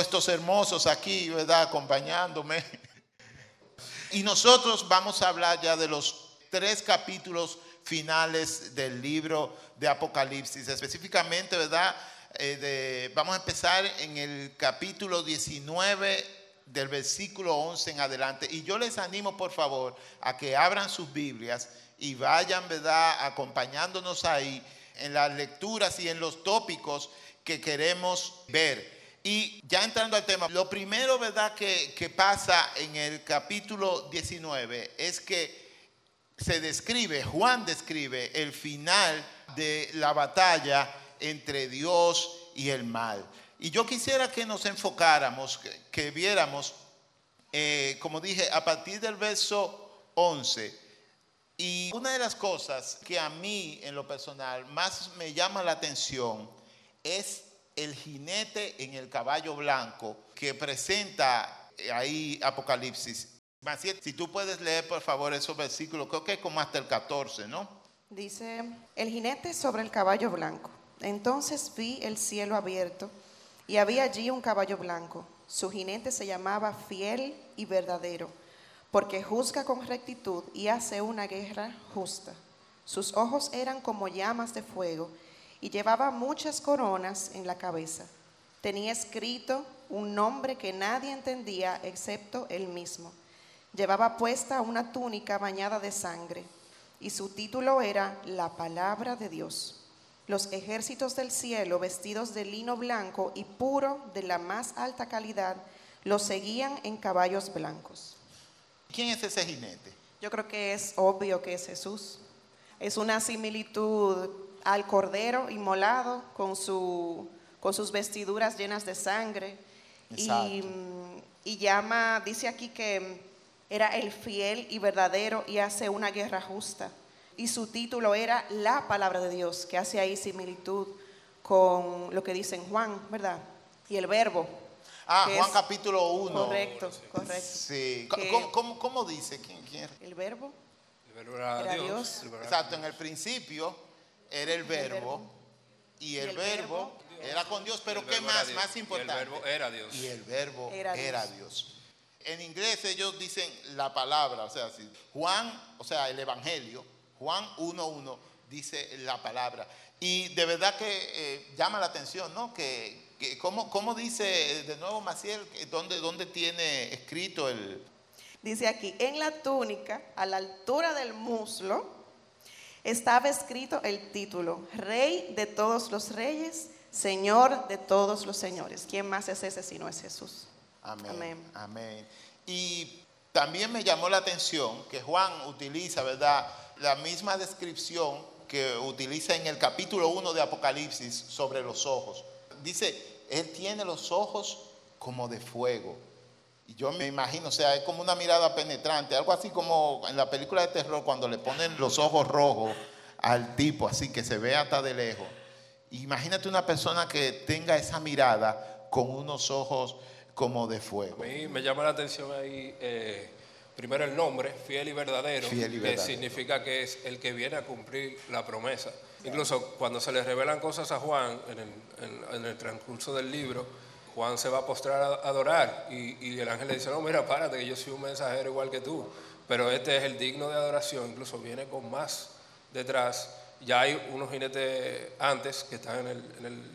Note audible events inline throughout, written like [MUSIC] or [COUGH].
estos hermosos aquí, ¿verdad? Acompañándome. Y nosotros vamos a hablar ya de los tres capítulos finales del libro de Apocalipsis, específicamente, ¿verdad? Eh, vamos a empezar en el capítulo 19 del versículo 11 en adelante. Y yo les animo, por favor, a que abran sus Biblias y vayan, ¿verdad?, acompañándonos ahí en las lecturas y en los tópicos que queremos ver. Y ya entrando al tema, lo primero, ¿verdad?, que, pasa en el capítulo 19 es que se describe, Juan describe el final de la batalla entre Dios y el mal. Y yo quisiera que nos enfocáramos, que, viéramos, eh, como dije, a partir del verso 11. Y una de las cosas que a mí en lo personal más me llama la atención es el jinete en el caballo blanco que presenta ahí Apocalipsis. Si tú puedes leer por favor esos versículos, creo que es como hasta el 14, ¿no? Dice, el jinete sobre el caballo blanco. Entonces vi el cielo abierto y había allí un caballo blanco. Su jinete se llamaba fiel y verdadero, porque juzga con rectitud y hace una guerra justa. Sus ojos eran como llamas de fuego y llevaba muchas coronas en la cabeza. Tenía escrito un nombre que nadie entendía excepto él mismo. Llevaba puesta una túnica bañada de sangre y su título era La palabra de Dios. Los ejércitos del cielo, vestidos de lino blanco y puro de la más alta calidad, los seguían en caballos blancos. ¿Quién es ese jinete? Yo creo que es obvio que es Jesús. Es una similitud al cordero inmolado con, su, con sus vestiduras llenas de sangre. Y, y llama, dice aquí que era el fiel y verdadero y hace una guerra justa y su título era La palabra de Dios, que hace ahí similitud con lo que dice en Juan, ¿verdad? Y el verbo. Ah, Juan capítulo 1. Correcto, correcto. Sí. ¿Cómo, dice? ¿Quién, quién El verbo. El verbo era, Dios. Exacto, en el principio era el verbo, y el, verbo, era con Dios, pero ¿qué más? Más importante. Y el verbo era Dios. Y el verbo era, Dios. En inglés ellos dicen la palabra, o sea, Juan, o sea, el evangelio, Juan 1.1 dice la palabra. Y de verdad que eh, llama la atención, ¿no? Que, ¿cómo, dice de nuevo Maciel, ¿dónde, dónde tiene escrito el... Dice aquí, en la túnica, a la altura del muslo, estaba escrito el título, Rey de todos los reyes, Señor de todos los señores. ¿Quién más es ese si no es Jesús? Amén. Amén. Amén. Y también me llamó la atención que Juan utiliza, ¿verdad? la misma descripción que utiliza en el capítulo 1 de Apocalipsis sobre los ojos. Dice, Él tiene los ojos como de fuego. Y yo me imagino, o sea, es como una mirada penetrante, algo así como en la película de terror cuando le ponen los ojos rojos al tipo, así que se ve hasta de lejos. Imagínate una persona que tenga esa mirada con unos ojos como de fuego. A mí me llama la atención ahí eh, primero el nombre, fiel y verdadero, que significa que es el que viene a cumplir la promesa. Incluso cuando se le revelan cosas a Juan en el, transcurso del libro, Juan se va a postrar a adorar y, el ángel le dice, no, mira, párate, que yo soy un mensajero igual que tú, pero este es el digno de adoración, incluso viene con más detrás. Ya hay unos jinetes antes que están en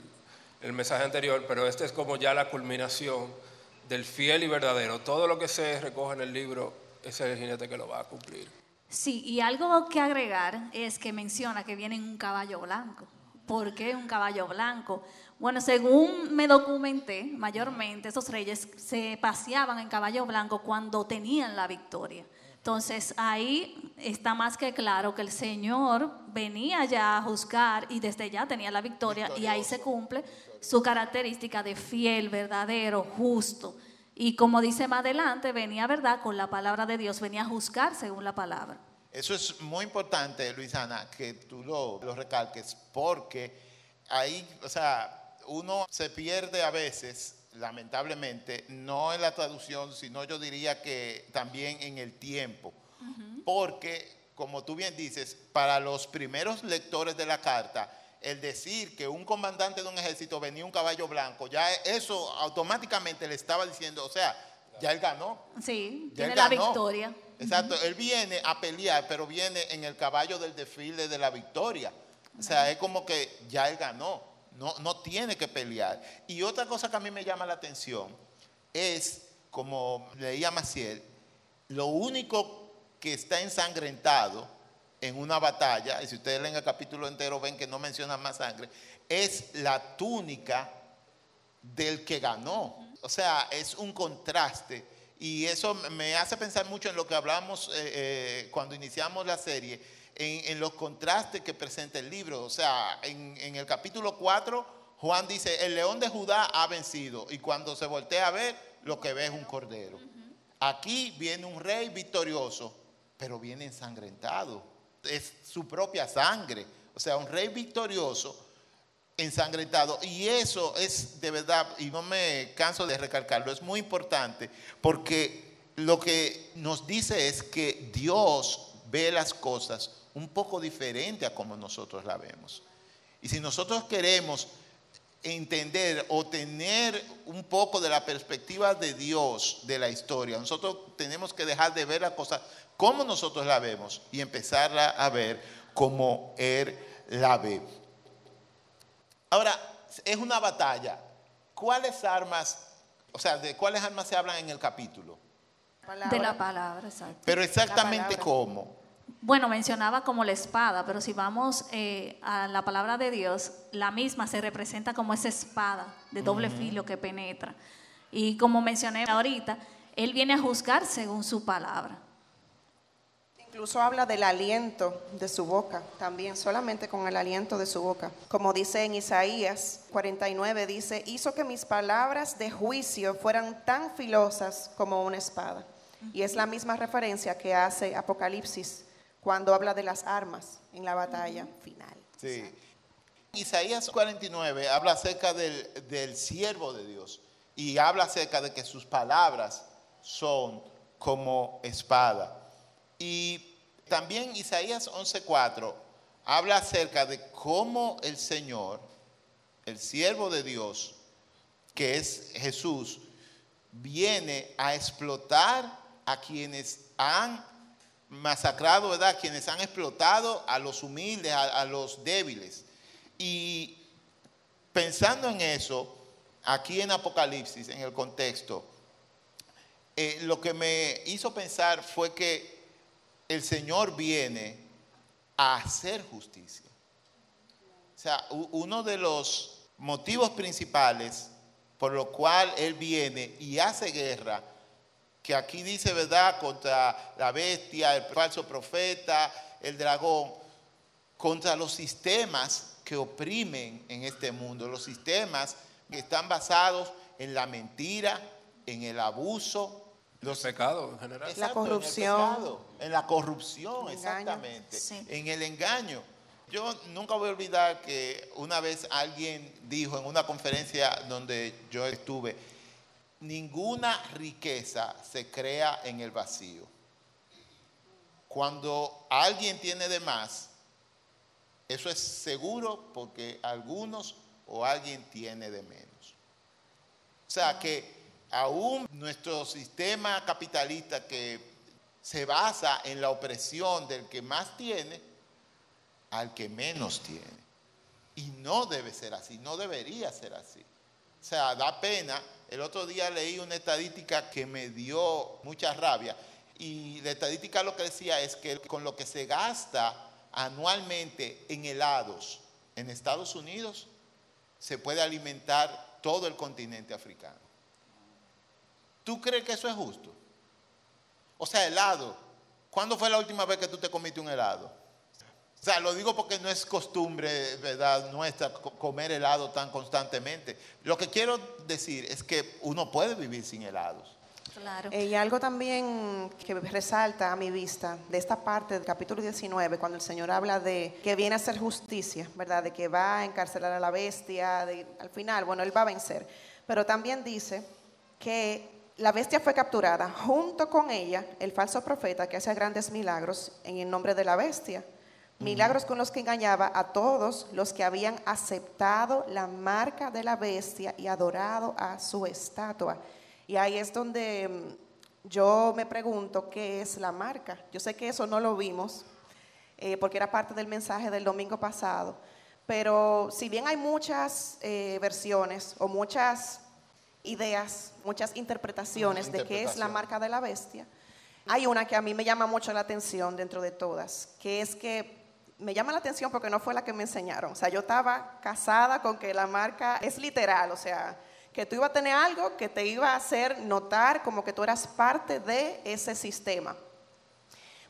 el, mensaje anterior, pero este es como ya la culminación del fiel y verdadero. Todo lo que se recoge en el libro ese es el jinete que lo va a cumplir. Sí, y algo que agregar es que menciona que viene en un caballo blanco. ¿Por qué un caballo blanco? Bueno, según me documenté, mayormente esos reyes se paseaban en caballo blanco cuando tenían la victoria. Entonces ahí está más que claro que el Señor venía ya a juzgar y desde ya tenía la victoria y ahí se cumple su característica de fiel, verdadero, justo. Y como dice más adelante, venía, ¿verdad? Con la palabra de Dios, venía a juzgar según la palabra. Eso es muy importante, Luisana, que tú lo, lo recalques, porque ahí, o sea, uno se pierde a veces, lamentablemente, no en la traducción, sino yo diría que también en el tiempo. Porque, como tú bien dices, para los primeros lectores de la carta, el decir que un comandante de un ejército venía un caballo blanco, ya eso automáticamente le estaba diciendo, o sea, ya él ganó. Sí, tiene la victoria. Exacto, él viene a pelear, pero viene en el caballo del desfile de la victoria. O sea, es como que ya él ganó, no, no tiene que pelear. Y otra cosa que a mí me llama la atención es, como leía Maciel, lo único que está ensangrentado en una batalla, y si ustedes leen el capítulo entero ven que no menciona más sangre, es la túnica del que ganó. O sea, es un contraste y eso me hace pensar mucho en lo que hablamos eh, eh, cuando iniciamos la serie, en, los contrastes que presenta el libro. O sea, en, el capítulo 4, Juan dice, el león de Judá ha vencido. Y cuando se voltea a ver, lo que ve es un cordero. Aquí viene un rey victorioso, pero viene ensangrentado. Es su propia sangre. O sea, un rey victorioso ensangrentado. Y eso es de verdad, y no me canso de recalcarlo, es muy importante porque lo que nos dice es que Dios ve las cosas un poco diferente a como nosotros la vemos. Y si nosotros queremos entender o tener un poco de la perspectiva de Dios de la historia, nosotros tenemos que dejar de ver la cosa como nosotros la vemos y empezarla a ver como Él la ve. Ahora, es una batalla. ¿Cuáles armas, o sea, de cuáles armas se hablan en el capítulo? De la palabra, exacto. Pero exactamente cómo. Bueno, mencionaba como la espada, pero si vamos eh, a la palabra de Dios, la misma se representa como esa espada de doble filo que penetra. Y como mencioné ahorita, Él viene a juzgar según su palabra. Incluso habla del aliento de su boca, también solamente con el aliento de su boca. Como dice en Isaías 49, dice, hizo que mis palabras de juicio fueran tan filosas como una espada. Y es la misma referencia que hace Apocalipsis cuando habla de las armas en la batalla final. Sí. Isaías 49 habla acerca del, del siervo de Dios y habla acerca de que sus palabras son como espada. Y también Isaías 11:4 habla acerca de cómo el Señor, el siervo de Dios, que es Jesús, viene a explotar a quienes han masacrado, ¿verdad? Quienes han explotado a los humildes, a, los débiles. Y pensando en eso, aquí en Apocalipsis, en el contexto, eh, lo que me hizo pensar fue que el Señor viene a hacer justicia. O sea, uno de los motivos principales por lo cual Él viene y hace guerra, que aquí dice, ¿verdad?, contra la bestia, el falso profeta, el dragón, contra los sistemas que oprimen en este mundo, los sistemas que están basados en la mentira, en el abuso, los pecados en general. la corrupción. En, la corrupción, exactamente. En el engaño. Yo nunca voy a olvidar que una vez alguien dijo en una conferencia donde yo estuve, ninguna riqueza se crea en el vacío. Cuando alguien tiene de más, eso es seguro porque algunos o alguien tiene de menos. O sea que aún nuestro sistema capitalista que se basa en la opresión del que más tiene al que menos tiene. Y no debe ser así, no debería ser así. O sea, da pena. El otro día leí una estadística que me dio mucha rabia. Y la estadística lo que decía es que con lo que se gasta anualmente en helados en Estados Unidos, se puede alimentar todo el continente africano. ¿Tú crees que eso es justo? O sea, helado. ¿Cuándo fue la última vez que tú te comiste un helado? O sea, lo digo porque no es costumbre, ¿verdad?, nuestra comer helado tan constantemente. Lo que quiero decir es que uno puede vivir sin helados. Claro. Eh, y algo también que resalta a mi vista de esta parte del capítulo 19, cuando el Señor habla de que viene a hacer justicia, ¿verdad? De que va a encarcelar a la bestia, de, al final, bueno, Él va a vencer. Pero también dice que la bestia fue capturada, junto con ella el falso profeta que hace grandes milagros en el nombre de la bestia. milagros con los que engañaba a todos los que habían aceptado la marca de la bestia y adorado a su estatua. Y ahí es donde mm, yo me pregunto qué es la marca. Yo sé que eso no lo vimos, eh, porque era parte del mensaje del domingo pasado, pero si bien hay muchas eh, versiones o muchas ideas, muchas interpretaciones de qué es la marca de la bestia, hay una que a mí me llama mucho la atención dentro de todas, que es que me llama la atención porque no fue la que me enseñaron. O sea, yo estaba casada con que la marca es literal, o sea, que tú ibas a tener algo que te iba a hacer notar como que tú eras parte de ese sistema.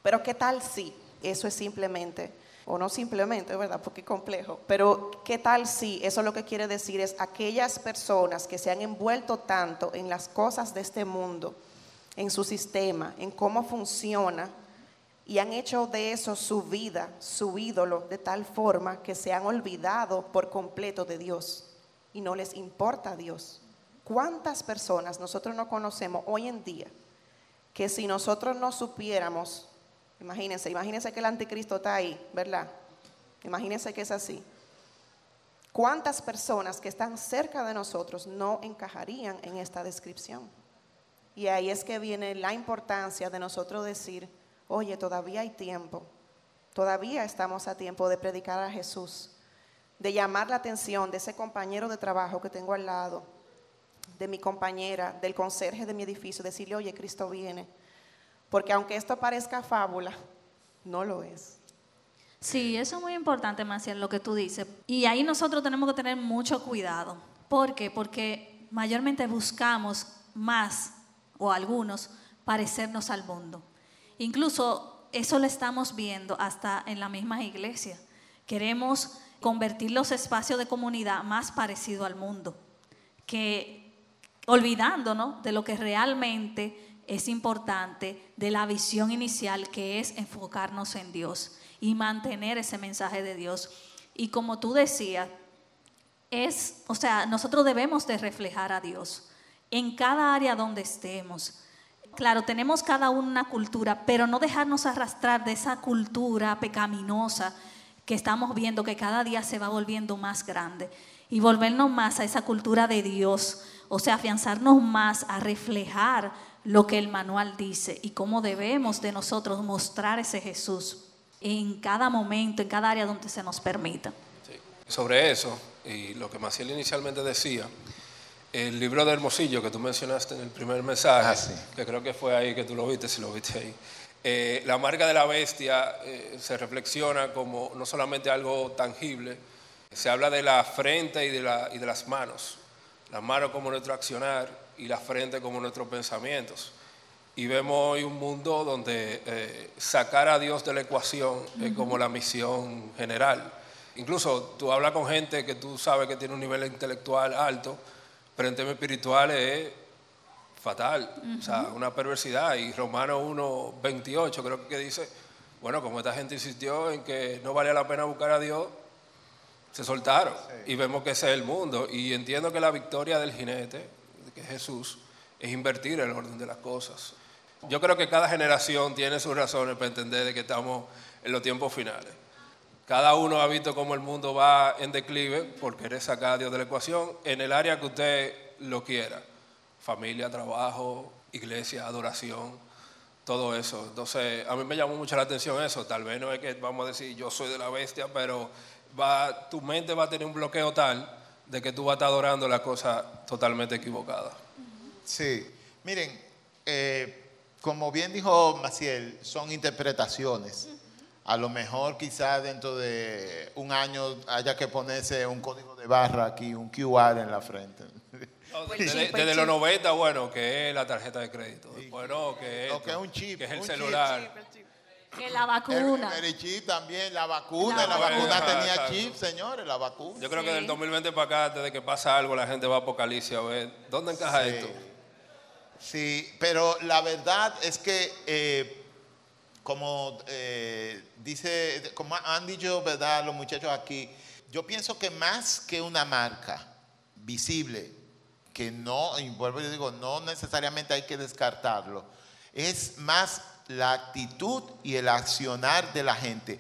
Pero ¿qué tal si eso es simplemente, o no simplemente, ¿verdad? Porque es complejo, pero ¿qué tal si eso lo que quiere decir es aquellas personas que se han envuelto tanto en las cosas de este mundo, en su sistema, en cómo funciona, y han hecho de eso su vida, su ídolo, de tal forma que se han olvidado por completo de Dios y no les importa a Dios. ¿Cuántas personas nosotros no conocemos hoy en día que si nosotros no supiéramos, imagínense, imagínense que el anticristo está ahí, ¿verdad? Imagínense que es así. ¿Cuántas personas que están cerca de nosotros no encajarían en esta descripción? Y ahí es que viene la importancia de nosotros decir, oye, todavía hay tiempo, todavía estamos a tiempo de predicar a Jesús, de llamar la atención de ese compañero de trabajo que tengo al lado, de mi compañera, del conserje de mi edificio, decirle, oye, Cristo viene. Porque aunque esto parezca fábula, no lo es. Sí, eso es muy importante, Maciel, lo que tú dices. Y ahí nosotros tenemos que tener mucho cuidado. ¿Por qué? Porque mayormente buscamos más, o algunos, parecernos al mundo. Incluso eso lo estamos viendo hasta en la misma iglesia. Queremos convertir los espacios de comunidad más parecido al mundo, que olvidándonos de lo que realmente es importante, de la visión inicial que es enfocarnos en Dios y mantener ese mensaje de Dios. Y como tú decías, es, o sea, nosotros debemos de reflejar a Dios en cada área donde estemos Claro, tenemos cada una cultura, pero no dejarnos arrastrar de esa cultura pecaminosa que estamos viendo que cada día se va volviendo más grande y volvernos más a esa cultura de Dios, o sea, afianzarnos más a reflejar lo que el manual dice y cómo debemos de nosotros mostrar ese Jesús en cada momento, en cada área donde se nos permita. Sobre eso, y lo que Maciel inicialmente decía, el libro de Hermosillo que tú mencionaste en el primer mensaje, ah, que creo que fue ahí que tú lo viste, si lo viste ahí. Eh, la marca de la bestia eh, se reflexiona como no solamente algo tangible, se habla de la frente y de, la, y de las manos. Las manos como nuestro accionar y la frente como nuestros pensamientos. Y vemos hoy un mundo donde eh, sacar a Dios de la ecuación es como la misión general. Incluso tú hablas con gente que tú sabes que tiene un nivel intelectual alto, pero en temas espirituales es fatal, o sea, una perversidad. Y Romanos 1, 28 creo que dice, bueno, como esta gente insistió en que no valía la pena buscar a Dios, se soltaron. Y vemos que ese es el mundo. Y entiendo que la victoria del jinete, es Jesús, es invertir el orden de las cosas. Yo creo que cada generación tiene sus razones para entender de que estamos en los tiempos finales. Cada uno ha visto cómo el mundo va en declive por querer sacar a Dios de la ecuación en el área que usted lo quiera. Familia, trabajo, iglesia, adoración, todo eso. Entonces, a mí me llamó mucho la atención eso. Tal vez no es que vamos a decir yo soy de la bestia, pero tu mente va a tener un bloqueo tal de que tú vas a estar adorando la cosa totalmente equivocada. Sí, miren, eh, como bien dijo Maciel, son interpretaciones. A lo mejor quizás dentro de un año haya que ponerse un código de barra aquí, un QR en la frente. desde, los 90, bueno, que es la tarjeta de crédito. Bueno, que es, que es un chip. Que es el celular. Que la vacuna. El, chip también, la vacuna. La, vacuna tenía chip, señores, la vacuna. Yo creo que del 2020 para acá, desde que pasa algo, la gente va a Apocalipsis a ver dónde encaja esto. Sí, pero la verdad es que eh, como eh, dice, como han dicho, ¿verdad? Los muchachos aquí, yo pienso que más que una marca visible, que no, y vuelvo y digo, no necesariamente hay que descartarlo, es más la actitud y el accionar de la gente.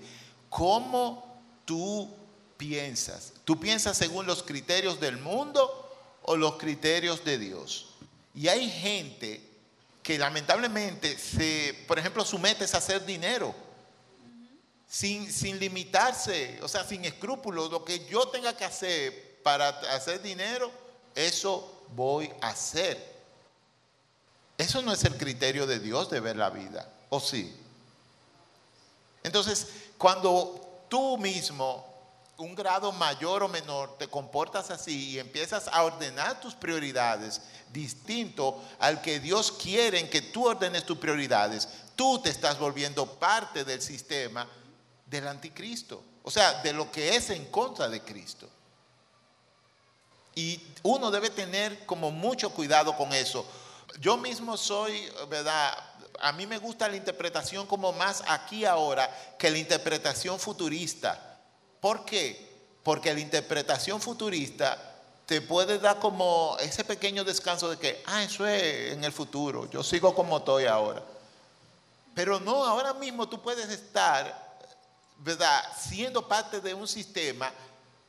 cómo tú piensas. ¿Tú piensas según los criterios del mundo o los criterios de Dios? Y hay gente que lamentablemente se, por ejemplo, somete a hacer dinero sin, sin limitarse, o sea, sin escrúpulos. Lo que yo tenga que hacer para hacer dinero, eso voy a hacer. Eso no es el criterio de Dios de ver la vida, ¿o sí? Entonces, cuando tú mismo, un grado mayor o menor, te comportas así y empiezas a ordenar tus prioridades distinto al que Dios quiere que tú ordenes tus prioridades, tú te estás volviendo parte del sistema del anticristo, o sea, de lo que es en contra de Cristo. Y uno debe tener como mucho cuidado con eso. Yo mismo soy, ¿verdad? A mí me gusta la interpretación como más aquí ahora que la interpretación futurista. ¿Por qué? Porque la interpretación futurista te puede dar como ese pequeño descanso de que, ah, eso es en el futuro, yo sigo como estoy ahora. Pero no, ahora mismo tú puedes estar ¿verdad? Siendo parte de un sistema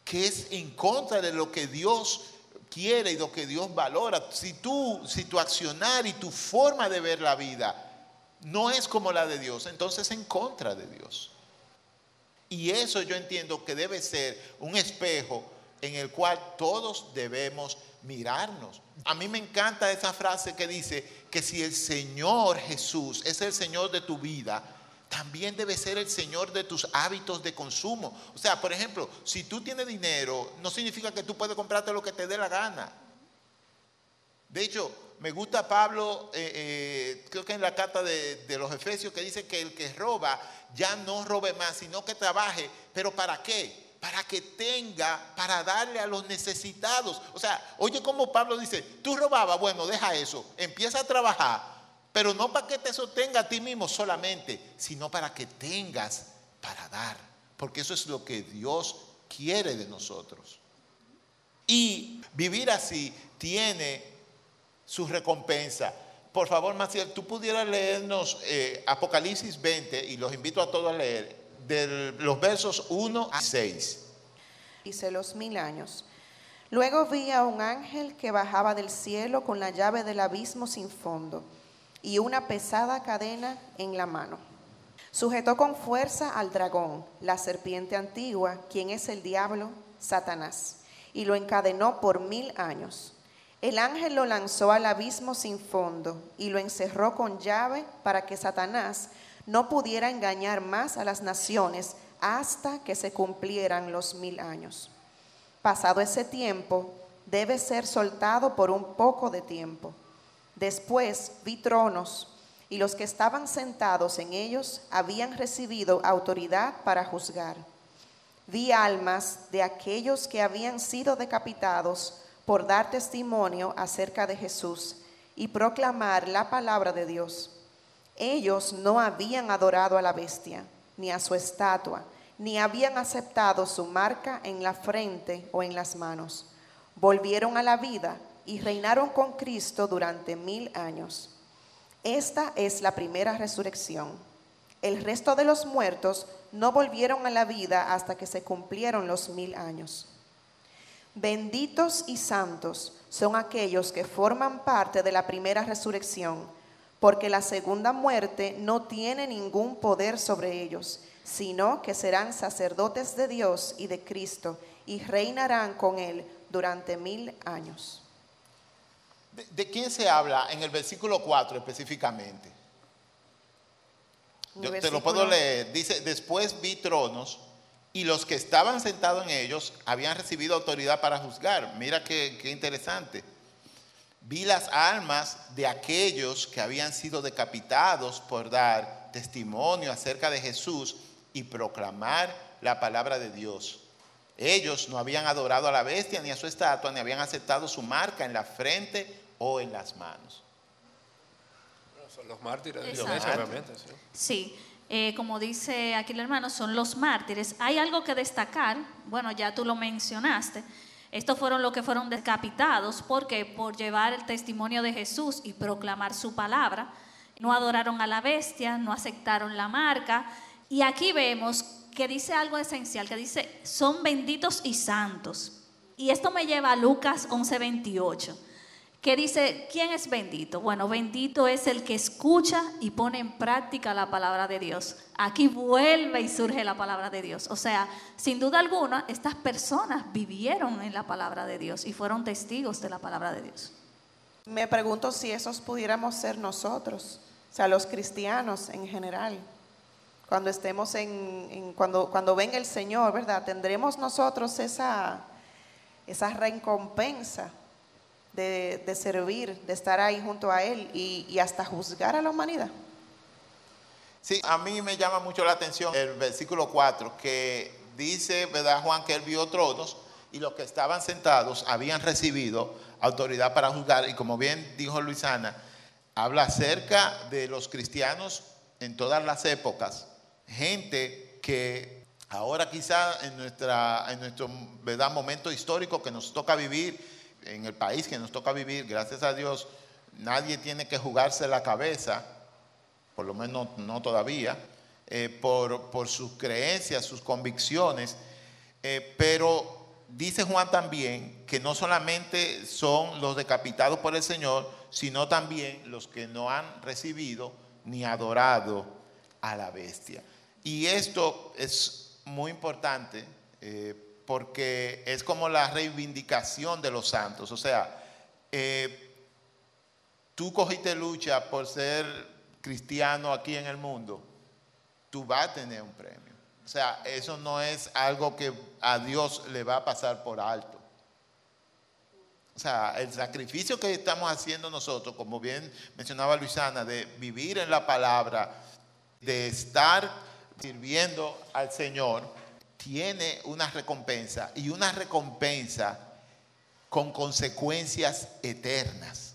que es en contra de lo que Dios quiere y lo que Dios valora. Si tú, si tu accionar y tu forma de ver la vida no es como la de Dios, entonces es en contra de Dios. Y eso yo entiendo que debe ser un espejo en el cual todos debemos mirarnos. A mí me encanta esa frase que dice que si el Señor Jesús es el Señor de tu vida, también debe ser el Señor de tus hábitos de consumo. O sea, por ejemplo, si tú tienes dinero, no significa que tú puedes comprarte lo que te dé la gana. De hecho, me gusta Pablo, eh, eh, creo que en la carta de, de, los Efesios, que dice que el que roba ya no robe más, sino que trabaje. ¿Pero para qué? Para que tenga, para darle a los necesitados. O sea, oye como Pablo dice, tú robabas, bueno, deja eso, empieza a trabajar pero no para que te sostenga a ti mismo solamente, sino para que tengas para dar. Porque eso es lo que Dios quiere de nosotros. Y vivir así tiene su recompensa. Por favor, Maciel, tú pudieras leernos eh, Apocalipsis 20 y los invito a todos a leer, de los versos 1 a 6. Dice los mil años. Luego vi a un ángel que bajaba del cielo con la llave del abismo sin fondo y una pesada cadena en la mano. Sujetó con fuerza al dragón, la serpiente antigua, quien es el diablo, Satanás, y lo encadenó por mil años. El ángel lo lanzó al abismo sin fondo y lo encerró con llave para que Satanás no pudiera engañar más a las naciones hasta que se cumplieran los mil años. Pasado ese tiempo, debe ser soltado por un poco de tiempo Después vi tronos y los que estaban sentados en ellos habían recibido autoridad para juzgar. Vi almas de aquellos que habían sido decapitados por dar testimonio acerca de Jesús y proclamar la palabra de Dios. Ellos no habían adorado a la bestia, ni a su estatua, ni habían aceptado su marca en la frente o en las manos. Volvieron a la vida y reinaron con Cristo durante mil años. Esta es la primera resurrección. El resto de los muertos no volvieron a la vida hasta que se cumplieron los mil años. Benditos y santos son aquellos que forman parte de la primera resurrección, porque la segunda muerte no tiene ningún poder sobre ellos, sino que serán sacerdotes de Dios y de Cristo y reinarán con Él durante mil años. ¿De, quién se habla en el versículo 4 específicamente? Yo te lo puedo leer. Dice, después vi tronos y los que estaban sentados en ellos habían recibido autoridad para juzgar. Mira qué, qué interesante. Vi las almas de aquellos que habían sido decapitados por dar testimonio acerca de Jesús y proclamar la palabra de Dios. Ellos no habían adorado a la bestia ni a su estatua, ni habían aceptado su marca en la frente o en las manos. son los mártires de obviamente. Sí, sí. Eh, como dice aquí el hermano, son los mártires. Hay algo que destacar, bueno, ya tú lo mencionaste. Estos fueron los que fueron decapitados, porque por llevar el testimonio de Jesús y proclamar su palabra, no adoraron a la bestia, no aceptaron la marca. Y aquí vemos que dice algo esencial, que dice, son benditos y santos. Y esto me lleva a Lucas 11:28, que dice, ¿quién es bendito? Bueno, bendito es el que escucha y pone en práctica la palabra de Dios. Aquí vuelve y surge la palabra de Dios. O sea, sin duda alguna, estas personas vivieron en la palabra de Dios y fueron testigos de la palabra de Dios. Me pregunto si esos pudiéramos ser nosotros, o sea, los cristianos en general. Cuando estemos en, cuando, cuando venga el Señor, ¿verdad? Tendremos nosotros esa, esa recompensa de, servir, de estar ahí junto a Él y, hasta juzgar a la humanidad. Sí, a mí me llama mucho la atención el versículo 4 que dice, ¿verdad, Juan? Que él vio tronos y los que estaban sentados habían recibido autoridad para juzgar. Y como bien dijo Luisana, habla acerca de los cristianos en todas las épocas, gente que ahora quizá en, nuestra, en nuestro ¿verdad? momento histórico que nos toca vivir, en el país que nos toca vivir, gracias a Dios, nadie tiene que jugarse la cabeza, por lo menos no todavía, eh, por, por, sus creencias, sus convicciones, eh, pero dice Juan también que no solamente son los decapitados por el Señor, sino también los que no han recibido ni adorado a la bestia. Y esto es muy importante eh, porque es como la reivindicación de los santos. O sea, eh, tú cogiste lucha por ser cristiano aquí en el mundo, tú vas a tener un premio. O sea, eso no es algo que a Dios le va a pasar por alto. O sea, el sacrificio que estamos haciendo nosotros, como bien mencionaba Luisana, de vivir en la palabra, de estar sirviendo al Señor, tiene una recompensa y una recompensa con consecuencias eternas.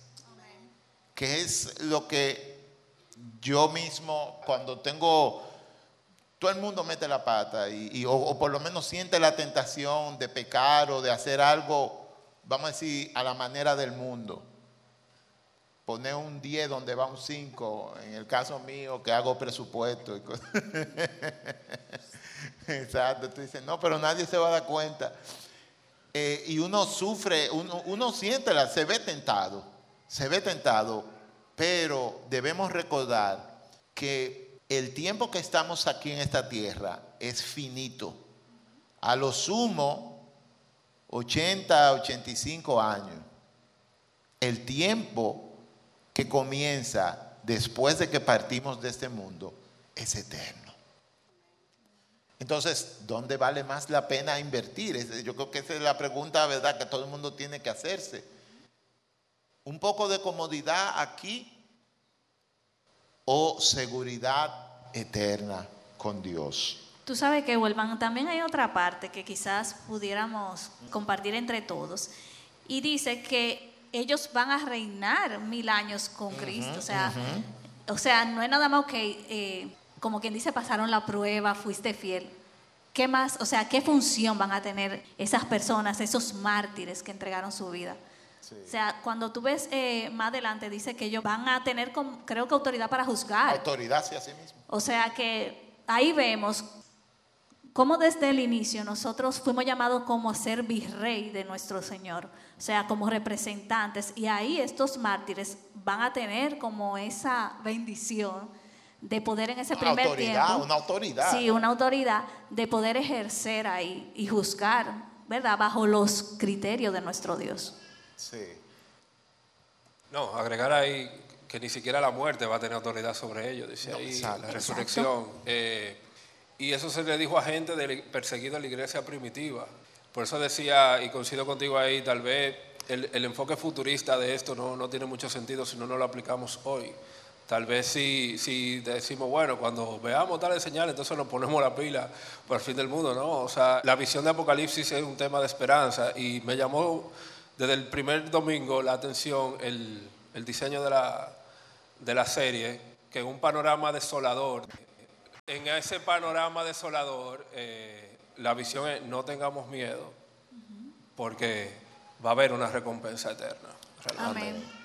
Que es lo que yo mismo, cuando tengo todo el mundo mete la pata y, o, por lo menos siente la tentación de pecar o de hacer algo, vamos a decir, a la manera del mundo. Poner un 10 donde va un 5, en el caso mío que hago presupuesto. [LAUGHS] [LAUGHS] Exacto, tú dices, no, pero nadie se va a dar cuenta. Eh, y uno sufre, uno, uno siente, la, se ve tentado, se ve tentado, pero debemos recordar que el tiempo que estamos aquí en esta tierra es finito. A lo sumo, 80, 85 años. El tiempo que comienza después de que partimos de este mundo es eterno. Entonces, ¿dónde vale más la pena invertir? Yo creo que esa es la pregunta, ¿verdad?, que todo el mundo tiene que hacerse. Un poco de comodidad aquí o seguridad eterna con Dios. Tú sabes que, Huelman, también hay otra parte que quizás pudiéramos compartir entre todos. Y dice que ellos van a reinar mil años con Cristo. O sea, o sea, no es nada más que, eh, como quien dice, pasaron la prueba, fuiste fiel. ¿Qué más? O sea, ¿qué función van a tener esas personas, esos mártires que entregaron su vida? O sea, cuando tú ves eh, más adelante, dice que ellos van a tener, creo que autoridad para juzgar. Autoridad, sí, así mismo. O sea que ahí vemos cómo desde el inicio nosotros fuimos llamados como a ser virrey de nuestro Señor, o sea, como representantes. Y ahí estos mártires van a tener como esa bendición de poder en ese primer autoridad, tiempo. Una autoridad. Sí, una autoridad de poder ejercer ahí y juzgar, ¿verdad? Bajo los criterios de nuestro Dios. Sí. No, agregar ahí que ni siquiera la muerte va a tener autoridad sobre ellos, dice ahí la resurrección. Eh, y eso se le dijo a gente de, perseguida en la iglesia primitiva. Por eso decía, y coincido contigo ahí, tal vez el, enfoque futurista de esto no, no, tiene mucho sentido si no, no lo aplicamos hoy. Tal vez si, si decimos, bueno, cuando veamos tales señales, entonces nos ponemos la pila por el fin del mundo, ¿no? O sea, la visión de Apocalipsis es un tema de esperanza y me llamó desde el primer domingo la atención el, diseño de la, de la serie, que es un panorama desolador. En ese panorama desolador, eh, la visión es no tengamos miedo, porque va a haber una recompensa eterna. Amén.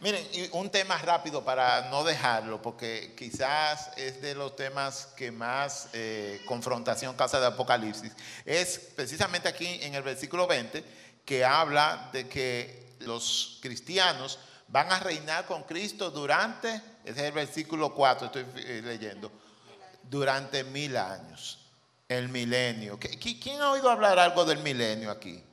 Miren, un tema rápido para no dejarlo, porque quizás es de los temas que más eh, confrontación causa de Apocalipsis. Es precisamente aquí en el versículo 20 que habla de que los cristianos van a reinar con Cristo durante, ese es el versículo 4, estoy eh, leyendo, durante mil años, el milenio. ¿Quién ha oído hablar algo del milenio aquí?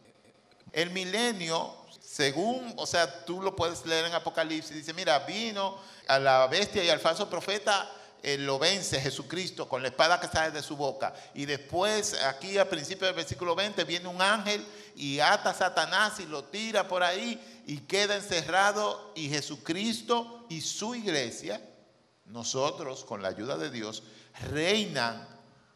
El milenio según, o sea, tú lo puedes leer en Apocalipsis, dice, mira, vino a la bestia y al falso profeta, eh, lo vence Jesucristo con la espada que sale de su boca. Y después, aquí al principio del versículo 20, viene un ángel y ata a Satanás y lo tira por ahí y queda encerrado. Y Jesucristo y su iglesia, nosotros con la ayuda de Dios, reinan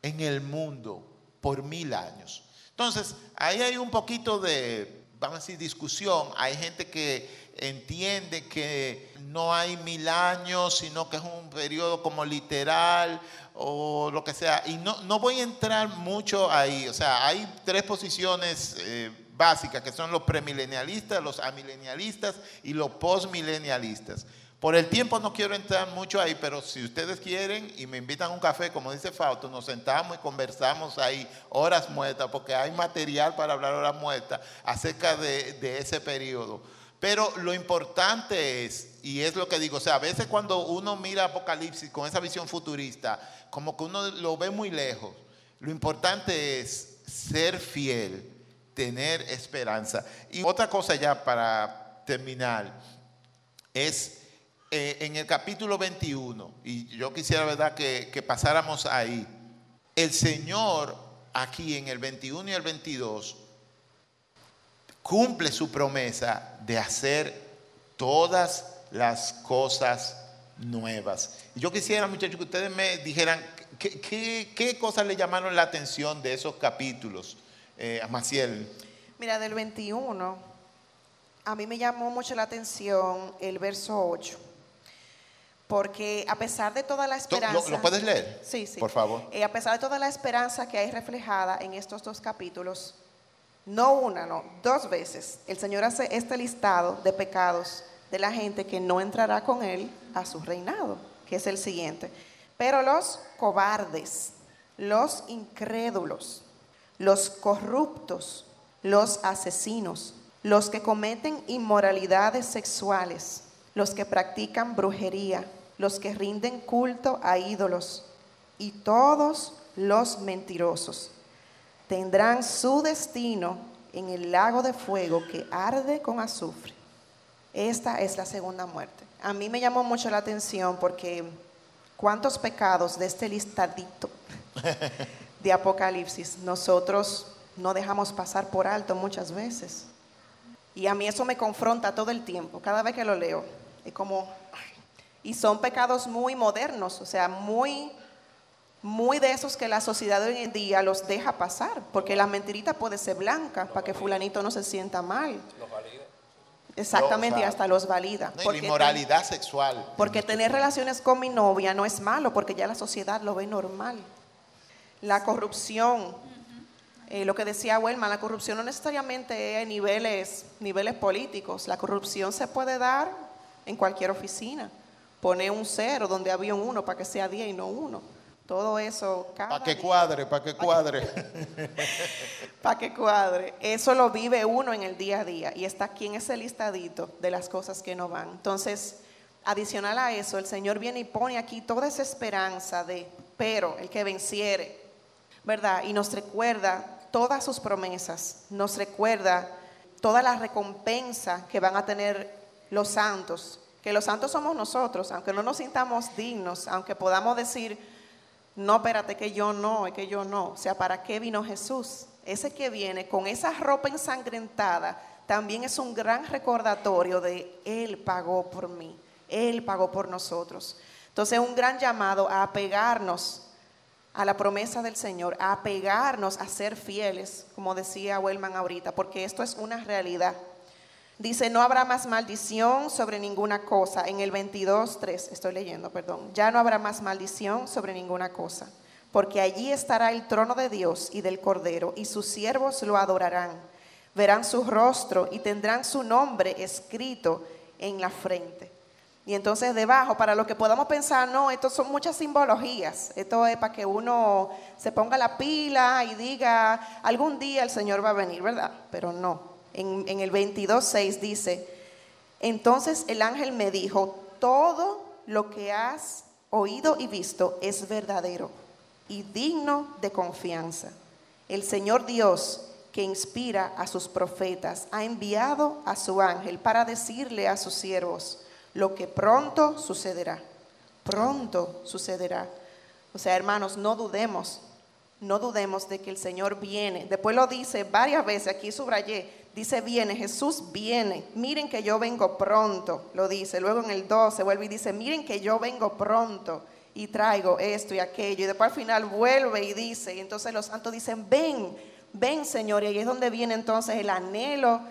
en el mundo por mil años. Entonces, ahí hay un poquito de vamos a decir, discusión. Hay gente que entiende que no hay mil años, sino que es un periodo como literal o lo que sea. Y no, no voy a entrar mucho ahí. O sea, hay tres posiciones eh, básicas que son los premilenialistas, los amilenialistas y los postmilenialistas. Por el tiempo no quiero entrar mucho ahí, pero si ustedes quieren y me invitan a un café, como dice Fausto, nos sentamos y conversamos ahí horas muertas, porque hay material para hablar horas muertas acerca de, ese periodo. Pero lo importante es, y es lo que digo, o sea, a veces cuando uno mira Apocalipsis con esa visión futurista, como que uno lo ve muy lejos. Lo importante es ser fiel, tener esperanza. Y otra cosa ya para terminar es eh, en el capítulo 21, y yo quisiera, ¿verdad?, que, pasáramos ahí. El Señor aquí en el 21 y el 22 cumple su promesa de hacer todas las cosas nuevas. Yo quisiera, muchachos, que ustedes me dijeran qué, qué, cosas le llamaron la atención de esos capítulos, eh, a Maciel. Mira, del 21, a mí me llamó mucho la atención el verso 8 porque a pesar de toda la esperanza... ¿Lo, puedes leer? Sí, sí. Por favor. Eh, a pesar de toda la esperanza que hay reflejada en estos dos capítulos, no una, no, dos veces, el Señor hace este listado de pecados de la gente que no entrará con Él a su reinado, que es el siguiente. Pero los cobardes, los incrédulos, los corruptos, los asesinos, los que cometen inmoralidades sexuales, los que practican brujería, los que rinden culto a ídolos y todos los mentirosos. Tendrán su destino en el lago de fuego que arde con azufre. Esta es la segunda muerte. A mí me llamó mucho la atención porque cuántos pecados de este listadito de Apocalipsis nosotros no dejamos pasar por alto muchas veces. Y a mí eso me confronta todo el tiempo, cada vez que lo leo. Es como, y son pecados muy modernos, o sea, muy, muy de esos que la sociedad hoy en día los deja pasar, porque la mentirita puede ser blanca para que fulanito no se sienta mal. Exactamente, y hasta los valida. No, inmoralidad sexual. Porque tener relaciones con mi novia no es malo, porque ya la sociedad lo ve normal. La corrupción, eh, lo que decía Huelma, la corrupción no necesariamente es niveles, niveles políticos, la corrupción se puede dar en cualquier oficina poner un cero donde había un uno para que sea 10 y no uno. Todo eso. Para que cuadre, para que cuadre. [LAUGHS] para que cuadre. Eso lo vive uno en el día a día y está aquí en ese listadito de las cosas que no van. Entonces, adicional a eso, el Señor viene y pone aquí toda esa esperanza de, pero el que venciere, ¿verdad? Y nos recuerda todas sus promesas, nos recuerda toda la recompensa que van a tener los santos que los santos somos nosotros, aunque no nos sintamos dignos, aunque podamos decir, no, espérate, que yo no, es que yo no. O sea, ¿para qué vino Jesús? Ese que viene con esa ropa ensangrentada también es un gran recordatorio de Él pagó por mí, Él pagó por nosotros. Entonces es un gran llamado a apegarnos a la promesa del Señor, a apegarnos a ser fieles, como decía Wellman ahorita, porque esto es una realidad. Dice, no habrá más maldición sobre ninguna cosa. En el 22.3, estoy leyendo, perdón. Ya no habrá más maldición sobre ninguna cosa. Porque allí estará el trono de Dios y del Cordero, y sus siervos lo adorarán. Verán su rostro y tendrán su nombre escrito en la frente. Y entonces debajo, para lo que podamos pensar, no, esto son muchas simbologías. Esto es para que uno se ponga la pila y diga, algún día el Señor va a venir, ¿verdad? Pero no. En, en el 22.6 dice, entonces el ángel me dijo, todo lo que has oído y visto es verdadero y digno de confianza. El Señor Dios, que inspira a sus profetas, ha enviado a su ángel para decirle a sus siervos, lo que pronto sucederá. Pronto sucederá. O sea, hermanos, no dudemos, no dudemos de que el Señor viene. Después lo dice varias veces, aquí subrayé, dice viene, Jesús viene, miren que yo vengo pronto, lo dice. Luego en el 12 vuelve y dice, miren que yo vengo pronto y traigo esto y aquello. Y después al final vuelve y dice, y entonces los santos dicen, ven, ven Señor. Y ahí es donde viene entonces el anhelo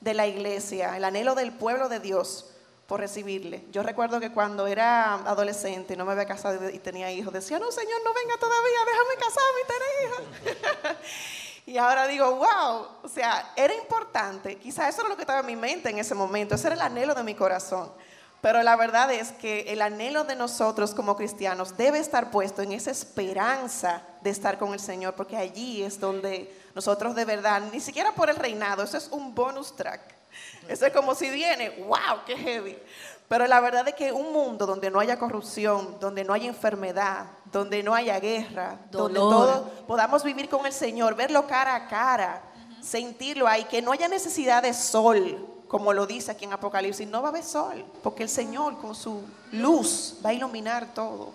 de la iglesia, el anhelo del pueblo de Dios por recibirle. Yo recuerdo que cuando era adolescente, no me había casado y tenía hijos, decía, no, Señor, no venga todavía, déjame casarme y tener hijos. [LAUGHS] y ahora digo, wow, o sea, era importante, quizás eso era lo que estaba en mi mente en ese momento, ese era el anhelo de mi corazón. Pero la verdad es que el anhelo de nosotros como cristianos debe estar puesto en esa esperanza de estar con el Señor, porque allí es donde nosotros de verdad, ni siquiera por el reinado, eso es un bonus track eso es como si viene, wow, qué heavy. Pero la verdad es que un mundo donde no haya corrupción, donde no haya enfermedad, donde no haya guerra, donde todos podamos vivir con el Señor, verlo cara a cara, sentirlo ahí, que no haya necesidad de sol, como lo dice aquí en Apocalipsis, no va a haber sol, porque el Señor con su luz va a iluminar todo.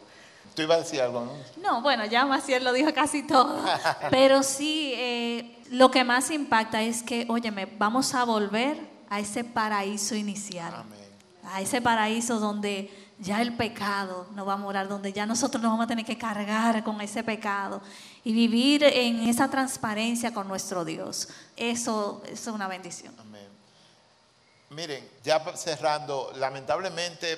Tú ibas a decir algo, ¿no? No, bueno, ya Maciel lo dijo casi todo. [LAUGHS] Pero sí, eh, lo que más impacta es que, óyeme, vamos a volver a ese paraíso inicial. A ese paraíso donde ya el pecado no va a morar, donde ya nosotros nos vamos a tener que cargar con ese pecado y vivir en esa transparencia con nuestro Dios. Eso, es una bendición. Amén. Miren, ya cerrando, lamentablemente,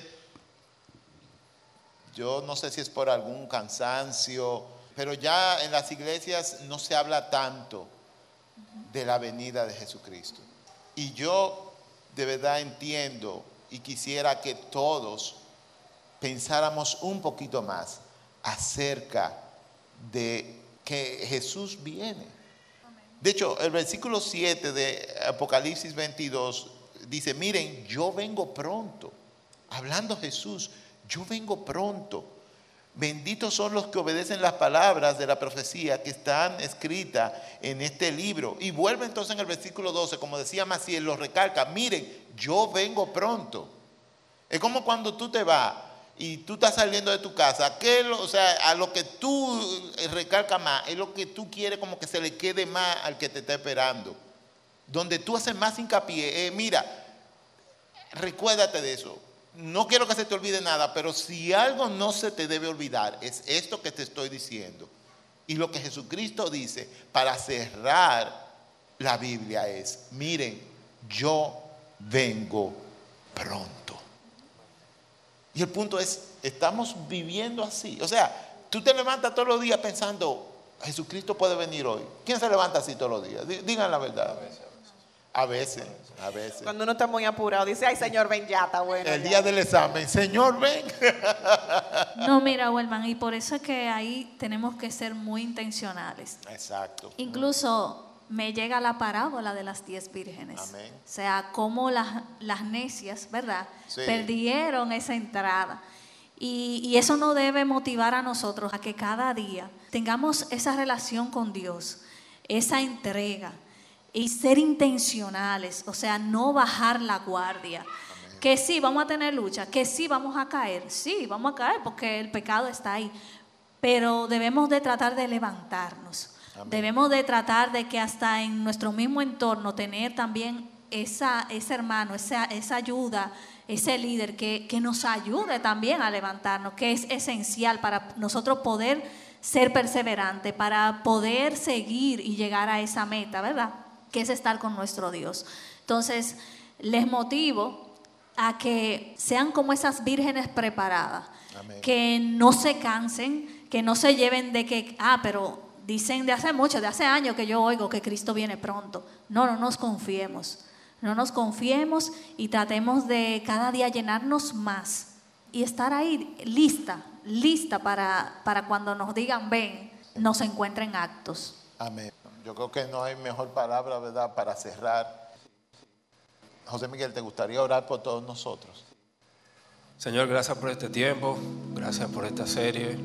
yo no sé si es por algún cansancio, pero ya en las iglesias no se habla tanto de la venida de Jesucristo. Y yo de verdad entiendo y quisiera que todos pensáramos un poquito más acerca de que Jesús viene. De hecho, el versículo 7 de Apocalipsis 22 dice, miren, yo vengo pronto. Hablando Jesús, yo vengo pronto. Benditos son los que obedecen las palabras de la profecía que están escritas en este libro. Y vuelve entonces en el versículo 12, como decía Maciel, lo recalca, miren, yo vengo pronto. Es como cuando tú te vas y tú estás saliendo de tu casa, que o sea, a lo que tú recalcas más, es lo que tú quieres como que se le quede más al que te está esperando. Donde tú haces más hincapié, mira, recuérdate de eso no quiero que se te olvide nada, pero si algo no se te debe olvidar, es esto que te estoy diciendo. Y lo que Jesucristo dice para cerrar la Biblia es, miren, yo vengo pronto. Y el punto es, estamos viviendo así. O sea, tú te levantas todos los días pensando, Jesucristo puede venir hoy. ¿Quién se levanta así todos los días? Digan la verdad. A veces, a veces. Cuando uno está muy apurado, dice, ay Señor, ven ya, está bueno. El día del examen, Señor, ven. [LAUGHS] No, mira, Huelman, y por eso es que ahí tenemos que ser muy intencionales. Exacto. Incluso me llega la parábola de las diez vírgenes. Amén. O sea, cómo las, las necias, ¿verdad? Perdieron esa entrada. Y, y, eso nos debe motivar a nosotros a que cada día tengamos esa relación con Dios, esa entrega, y ser intencionales, o sea, no bajar la guardia. Que sí, vamos a tener lucha, que sí, vamos a caer, sí, vamos a caer porque el pecado está ahí, pero debemos de tratar de levantarnos. Debemos de tratar de que hasta en nuestro mismo entorno tener también esa, ese hermano, esa, esa ayuda, ese líder que, que nos ayude también a levantarnos, que es esencial para nosotros poder ser perseverantes, para poder seguir y llegar a esa meta, ¿verdad? Que es estar con nuestro Dios. Entonces, les motivo a que sean como esas vírgenes preparadas, que no se cansen, que no se lleven de que, ah, pero dicen de hace mucho, de hace años que yo oigo que Cristo viene pronto. No, no nos confiemos. No nos confiemos y tratemos de cada día llenarnos más y estar ahí lista, lista para, para cuando nos digan ven, nos encuentren actos. Amén. Yo creo que no hay mejor palabra, ¿verdad?, para cerrar. José Miguel, ¿te gustaría orar por todos nosotros? Señor, gracias por este tiempo, gracias por esta serie.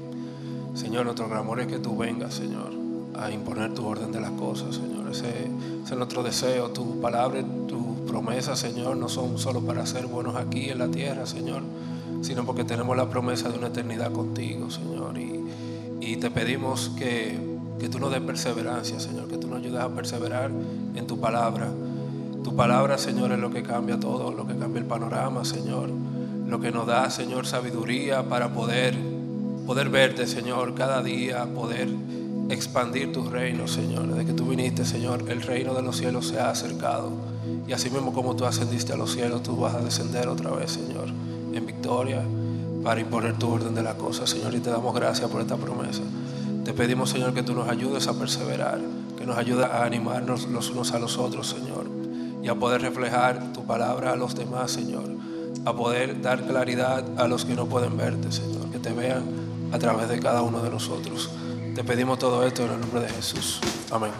Señor, nuestro clamor es que tú vengas, Señor, a imponer tu orden de las cosas, Señor. Ese, es nuestro deseo. Tu palabra, tu promesa, Señor, no son solo para ser buenos aquí en la tierra, Señor, sino porque tenemos la promesa de una eternidad contigo, Señor. Y, y te pedimos que que tú nos des perseverancia, Señor, que tú nos ayudes a perseverar en tu palabra. Tu palabra, Señor, es lo que cambia todo, lo que cambia el panorama, Señor. Lo que nos da, Señor, sabiduría para poder, poder verte, Señor, cada día, poder expandir tu reino, Señor. Desde que tú viniste, Señor, el reino de los cielos se ha acercado. Y así mismo como tú ascendiste a los cielos, tú vas a descender otra vez, Señor, en victoria para imponer tu orden de la cosa, Señor. Y te damos gracias por esta promesa. Te pedimos, Señor, que tú nos ayudes a perseverar, que nos ayudes a animarnos los unos a los otros, Señor, y a poder reflejar tu palabra a los demás, Señor, a poder dar claridad a los que no pueden verte, Señor, que te vean a través de cada uno de nosotros. Te pedimos todo esto en el nombre de Jesús. Amén.